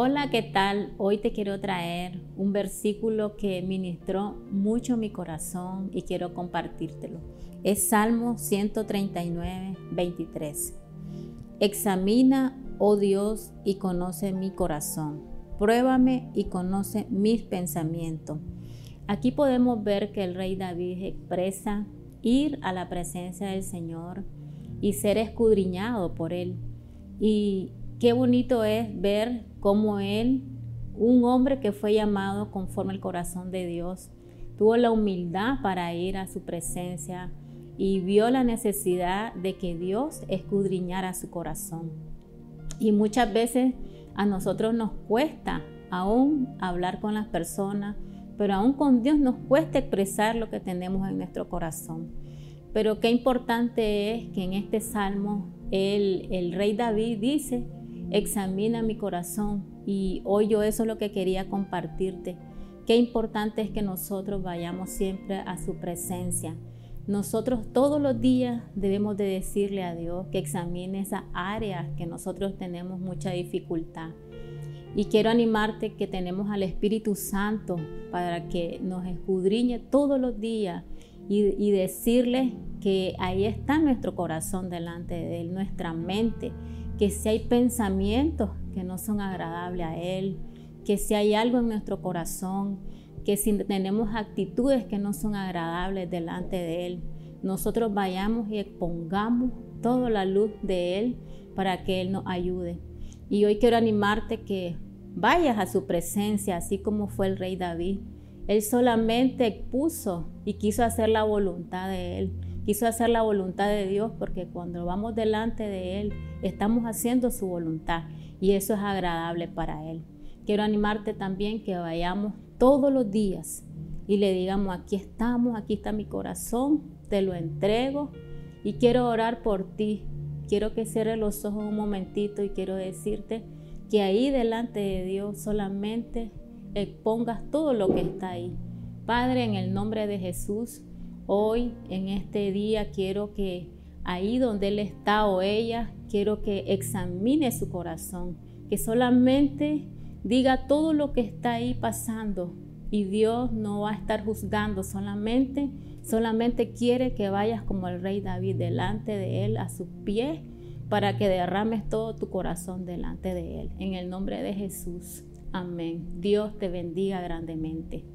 Hola, ¿qué tal? Hoy te quiero traer un versículo que ministró mucho mi corazón y quiero compartírtelo. Es Salmo 139, 23. Examina, oh Dios, y conoce mi corazón. Pruébame y conoce mis pensamientos. Aquí podemos ver que el rey David expresa ir a la presencia del Señor y ser escudriñado por él. Y qué bonito es ver cómo él, un hombre que fue llamado conforme al corazón de Dios, tuvo la humildad para ir a su presencia y vio la necesidad de que Dios escudriñara su corazón. Y muchas veces a nosotros nos cuesta aún hablar con las personas, pero aún con Dios nos cuesta expresar lo que tenemos en nuestro corazón. Pero qué importante es que en este salmo el, el rey David dice, examina mi corazón. Y hoy yo eso es lo que quería compartirte. Qué importante es que nosotros vayamos siempre a su presencia. Nosotros todos los días debemos de decirle a Dios que examine esa área que nosotros tenemos mucha dificultad. Y quiero animarte que tenemos al Espíritu Santo para que nos escudriñe todos los días y, y decirle que ahí está nuestro corazón delante de Él, nuestra mente, que si hay pensamientos que no son agradables a Él, que si hay algo en nuestro corazón, que si tenemos actitudes que no son agradables delante de Él, nosotros vayamos y expongamos toda la luz de Él para que Él nos ayude. Y hoy quiero animarte que vayas a su presencia, así como fue el rey David. Él solamente expuso y quiso hacer la voluntad de Él quiso hacer la voluntad de Dios porque cuando vamos delante de Él estamos haciendo su voluntad y eso es agradable para Él. Quiero animarte también que vayamos todos los días y le digamos, aquí estamos, aquí está mi corazón, te lo entrego y quiero orar por ti. Quiero que cierres los ojos un momentito y quiero decirte que ahí delante de Dios solamente expongas todo lo que está ahí. Padre, en el nombre de Jesús, Hoy, en este día, quiero que ahí donde Él está o ella, quiero que examine su corazón, que solamente diga todo lo que está ahí pasando y Dios no va a estar juzgando solamente, solamente quiere que vayas como el rey David delante de Él a sus pies para que derrames todo tu corazón delante de Él. En el nombre de Jesús. Amén. Dios te bendiga grandemente.